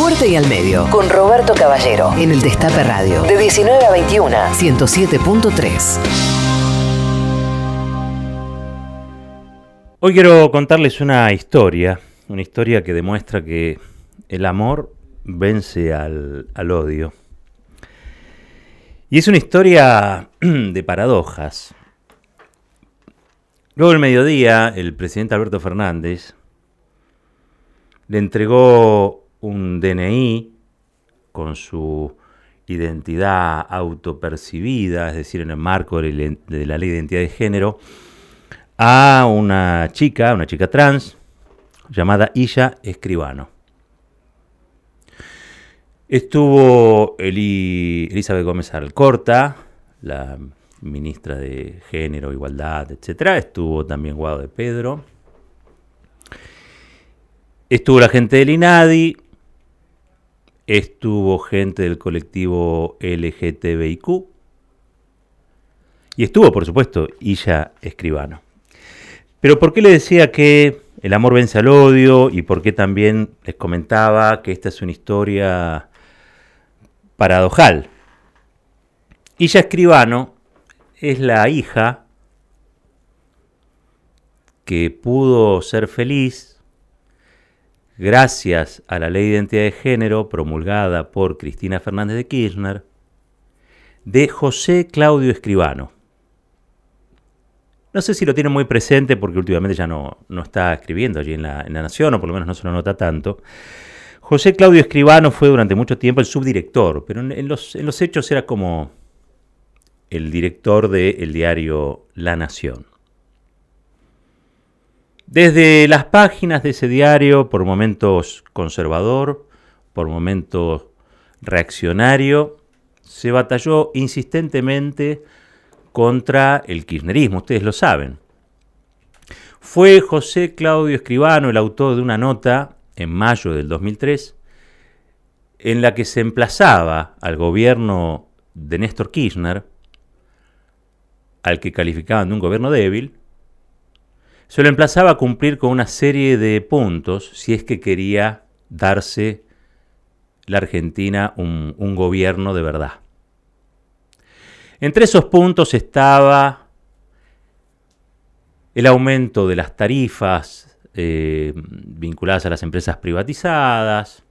Fuerte y al medio. Con Roberto Caballero. En el Destape Radio. De 19 a 21. 107.3. Hoy quiero contarles una historia. Una historia que demuestra que el amor vence al, al odio. Y es una historia de paradojas. Luego del mediodía, el presidente Alberto Fernández le entregó un DNI con su identidad autopercibida, es decir, en el marco de la ley de identidad de género, a una chica, una chica trans, llamada Illa Escribano. Estuvo Elizabeth Gómez Alcorta, la ministra de Género, Igualdad, etc. Estuvo también Guado de Pedro. Estuvo la gente del INADI. Estuvo gente del colectivo LGTBIQ. Y estuvo, por supuesto, Illa Escribano. Pero ¿por qué le decía que el amor vence al odio? Y por qué también les comentaba que esta es una historia paradojal. Illa Escribano es la hija que pudo ser feliz gracias a la ley de identidad de género promulgada por Cristina Fernández de Kirchner de José Claudio Escribano. No sé si lo tienen muy presente porque últimamente ya no, no está escribiendo allí en la, en la, Nación, o por lo menos no se lo nota tanto. José Claudio Escribano fue durante mucho tiempo el subdirector, pero en, los, en los hechos era como el director del diario La Nación. Desde las páginas de ese diario, por momentos conservador, por momentos reaccionario, se batalló insistentemente contra el kirchnerismo, ustedes lo saben. Fue José Claudio Escribano el autor de una nota en mayo del 2003 en la que se emplazaba al gobierno de Néstor Kirchner al que calificaban de un gobierno débil, se lo emplazaba a cumplir con una serie de puntos si es que quería darse la Argentina un, gobierno de verdad. Entre esos puntos estaba el aumento de las tarifas eh, vinculadas a las empresas privatizadas,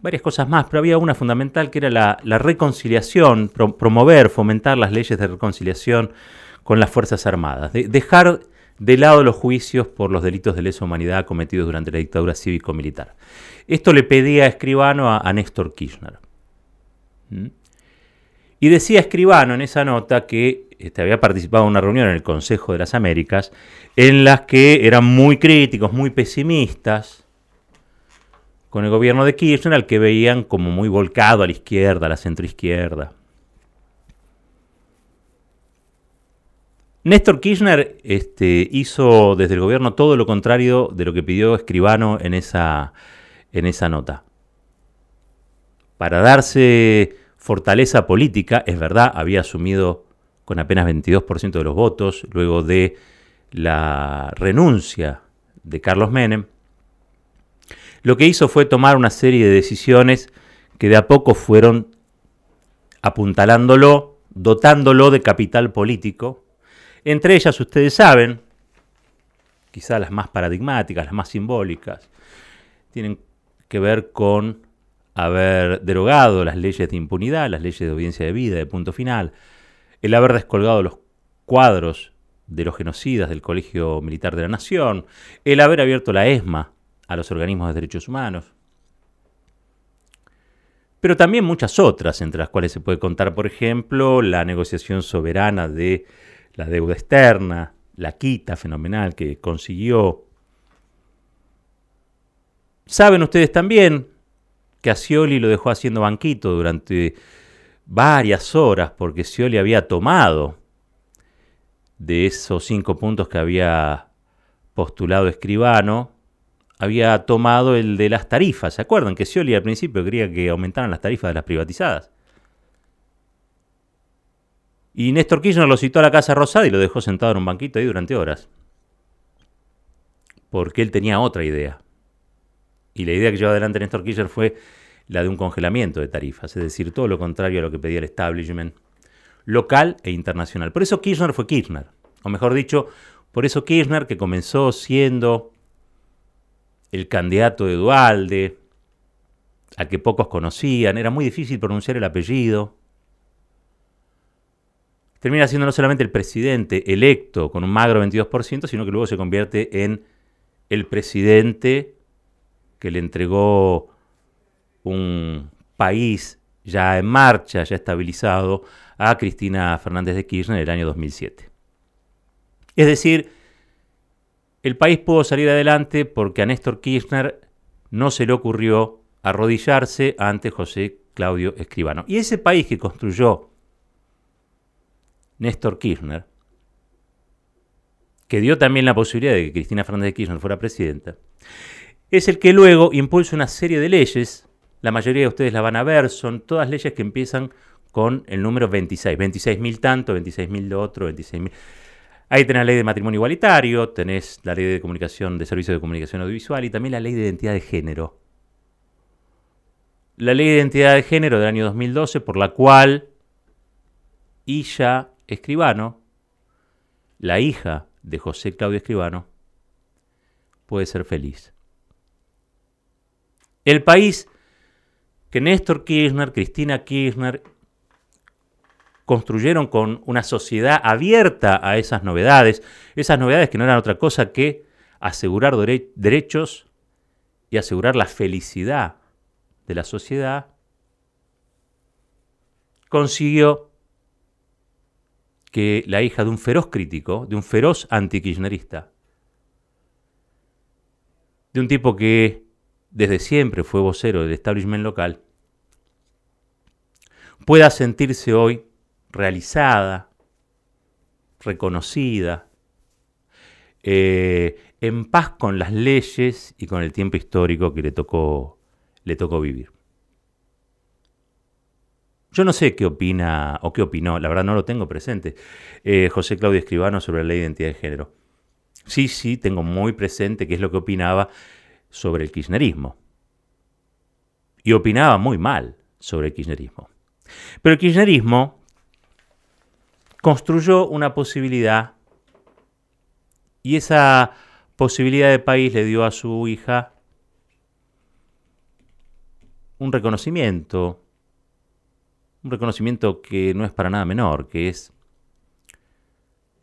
varias cosas más, pero había una fundamental que era la, reconciliación, pro, promover, fomentar las leyes de reconciliación con las Fuerzas Armadas, de, dejar de lado los juicios por los delitos de lesa humanidad cometidos durante la dictadura cívico-militar. Esto le pedía a Escribano a, a Néstor Kirchner. ¿Mm? Y decía Escribano en esa nota que este, había participado en una reunión en el Consejo de las Américas en las que eran muy críticos, muy pesimistas con el gobierno de Kirchner, al que veían como muy volcado a la izquierda, a la centroizquierda. Néstor Kirchner este, hizo desde el gobierno todo lo contrario de lo que pidió Escribano en esa, en esa nota. Para darse fortaleza política, es verdad, había asumido con apenas 22% de los votos luego de la renuncia de Carlos Menem, lo que hizo fue tomar una serie de decisiones que de a poco fueron apuntalándolo, dotándolo de capital político. Entre ellas, ustedes saben, quizás las más paradigmáticas, las más simbólicas, tienen que ver con haber derogado las leyes de impunidad, las leyes de audiencia de vida, de punto final, el haber descolgado los cuadros de los genocidas del Colegio Militar de la Nación, el haber abierto la ESMA a los organismos de derechos humanos. Pero también muchas otras, entre las cuales se puede contar, por ejemplo, la negociación soberana de la deuda externa, la quita fenomenal que consiguió. Saben ustedes también que a Scioli lo dejó haciendo banquito durante varias horas porque Scioli había tomado de esos cinco puntos que había postulado Escribano, había tomado el de las tarifas. ¿Se acuerdan que Scioli al principio quería que aumentaran las tarifas de las privatizadas? Y Néstor Kirchner lo citó a la Casa Rosada y lo dejó sentado en un banquito ahí durante horas. Porque él tenía otra idea. Y la idea que llevó adelante Néstor Kirchner fue la de un congelamiento de tarifas, es decir, todo lo contrario a lo que pedía el establishment local e internacional. Por eso Kirchner fue Kirchner, o mejor dicho, por eso Kirchner, que comenzó siendo el candidato de Dualde, a que pocos conocían, era muy difícil pronunciar el apellido, termina siendo no solamente el presidente electo con un magro 22%, sino que luego se convierte en el presidente que le entregó un país ya en marcha, ya estabilizado, a Cristina Fernández de Kirchner en el año 2007. Es decir, el país pudo salir adelante porque a Néstor Kirchner no se le ocurrió arrodillarse ante José Claudio Escribano. Y ese país que construyó Néstor Kirchner, que dio también la posibilidad de que Cristina Fernández de Kirchner fuera presidenta, es el que luego impulsa una serie de leyes, la mayoría de ustedes la van a ver, son todas leyes que empiezan con el número 26, 26.000 tanto, 26.000 de otro, 26.000... Ahí tenés la ley de matrimonio igualitario, tenés la ley de comunicación, de servicios de comunicación audiovisual y también la ley de identidad de género. La ley de identidad de género del año 2012, por la cual Illa Escribano, la hija de José Claudio Escribano, puede ser feliz. El país que Néstor Kirchner, Cristina Kirchner construyeron con una sociedad abierta a esas novedades, esas novedades que no eran otra cosa que asegurar derechos y asegurar la felicidad de la sociedad, consiguió que la hija de un feroz crítico, de un feroz antikirchnerista, de un tipo que desde siempre fue vocero del establishment local, pueda sentirse hoy realizada, reconocida, eh, en paz con las leyes y con el tiempo histórico que le tocó, le tocó vivir. Yo no sé qué opina o qué opinó, la verdad no lo tengo presente, eh, José Claudio Escribano sobre la ley de identidad de género. Sí, sí, tengo muy presente qué es lo que opinaba sobre el kirchnerismo. Y opinaba muy mal sobre el kirchnerismo. Pero el kirchnerismo construyó una posibilidad y esa posibilidad de país le dio a su hija un reconocimiento, un reconocimiento que no es para nada menor, que es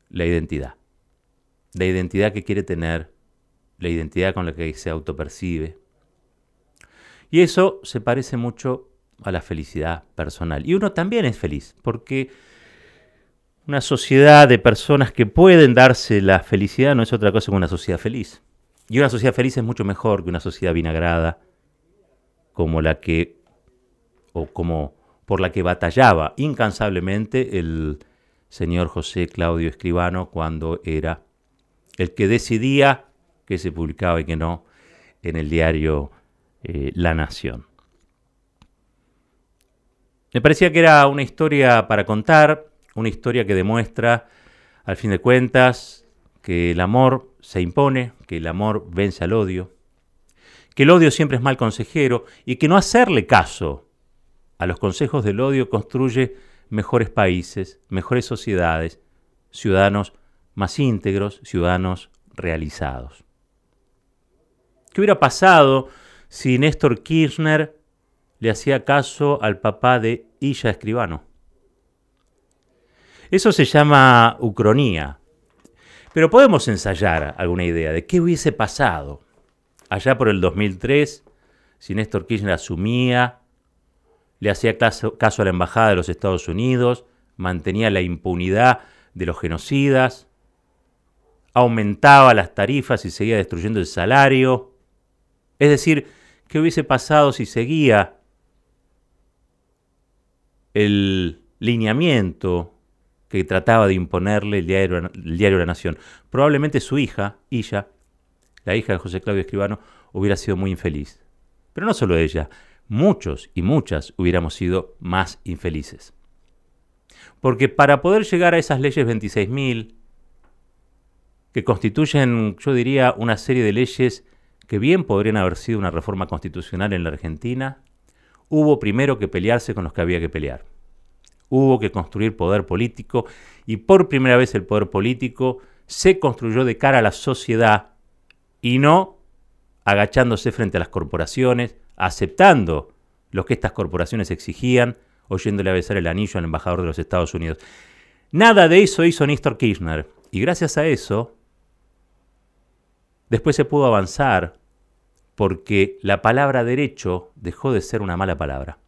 la identidad. La identidad que quiere tener, la identidad con la que se autopercibe. Y eso se parece mucho a la felicidad personal. Y uno también es feliz, porque una sociedad de personas que pueden darse la felicidad no es otra cosa que una sociedad feliz. Y una sociedad feliz es mucho mejor que una sociedad vinagrada como la que, o como por la que batallaba incansablemente el señor José Claudio Escribano cuando era el que decidía que se publicaba y que no en el diario eh, La Nación. Me parecía que era una historia para contar, una historia que demuestra, al fin de cuentas, que el amor se impone, que el amor vence al odio, que el odio siempre es mal consejero y que no hacerle caso a los consejos del odio construye mejores países, mejores sociedades, ciudadanos más íntegros, ciudadanos realizados. ¿Qué hubiera pasado si Néstor Kirchner le hacía caso al papá de Illa Escribano? Eso se llama ucronía. Pero podemos ensayar alguna idea de qué hubiese pasado allá por el 2003 si Néstor Kirchner asumía, le hacía caso, a la Embajada de los Estados Unidos, mantenía la impunidad de los genocidas, aumentaba las tarifas y seguía destruyendo el salario. Es decir, ¿qué hubiese pasado si seguía el lineamiento que trataba de imponerle el diario, el diario La Nación. Probablemente su hija, ella, la hija de José Claudio Escribano, hubiera sido muy infeliz. Pero no solo ella, muchos y muchas hubiéramos sido más infelices. Porque para poder llegar a esas leyes 26.000, que constituyen, yo diría, una serie de leyes que bien podrían haber sido una reforma constitucional en la Argentina, hubo primero que pelearse con los que había que pelear. Hubo que construir poder político y por primera vez el poder político se construyó de cara a la sociedad y no agachándose frente a las corporaciones, aceptando lo que estas corporaciones exigían, oyéndole a besar el anillo al embajador de los Estados Unidos. Nada de eso hizo Néstor Kirchner. Y gracias a eso, después se pudo avanzar porque la palabra derecho dejó de ser una mala palabra.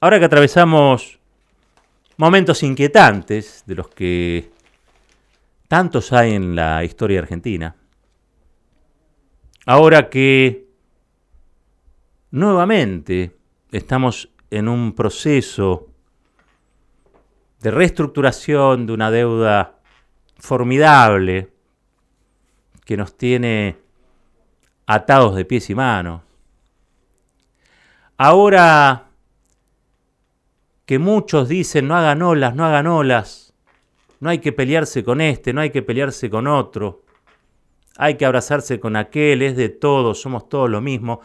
Ahora que atravesamos momentos inquietantes de los que tantos hay en la historia argentina, ahora que nuevamente estamos en un proceso de reestructuración de una deuda formidable que nos tiene atados de pies y manos. Ahora que muchos dicen no hagan olas, no hagan olas, no hay que pelearse con este, no hay que pelearse con otro, hay que abrazarse con aquel, es de todos, somos todos lo mismo.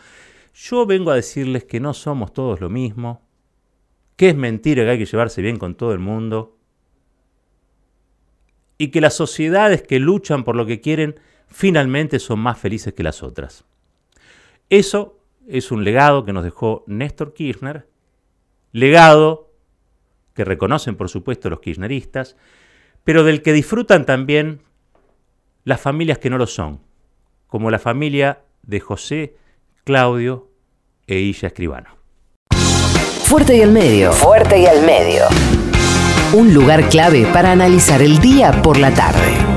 Yo vengo a decirles que no somos todos lo mismo, que es mentira que hay que llevarse bien con todo el mundo y que las sociedades que luchan por lo que quieren finalmente son más felices que las otras. Eso es un legado que nos dejó Néstor Kirchner, legado que reconocen por supuesto los kirchneristas, pero del que disfrutan también las familias que no lo son, como la familia de José, Claudio e Illa Escribano. Fuerte y al medio. Fuerte y al medio. Un lugar clave para analizar el día por la tarde.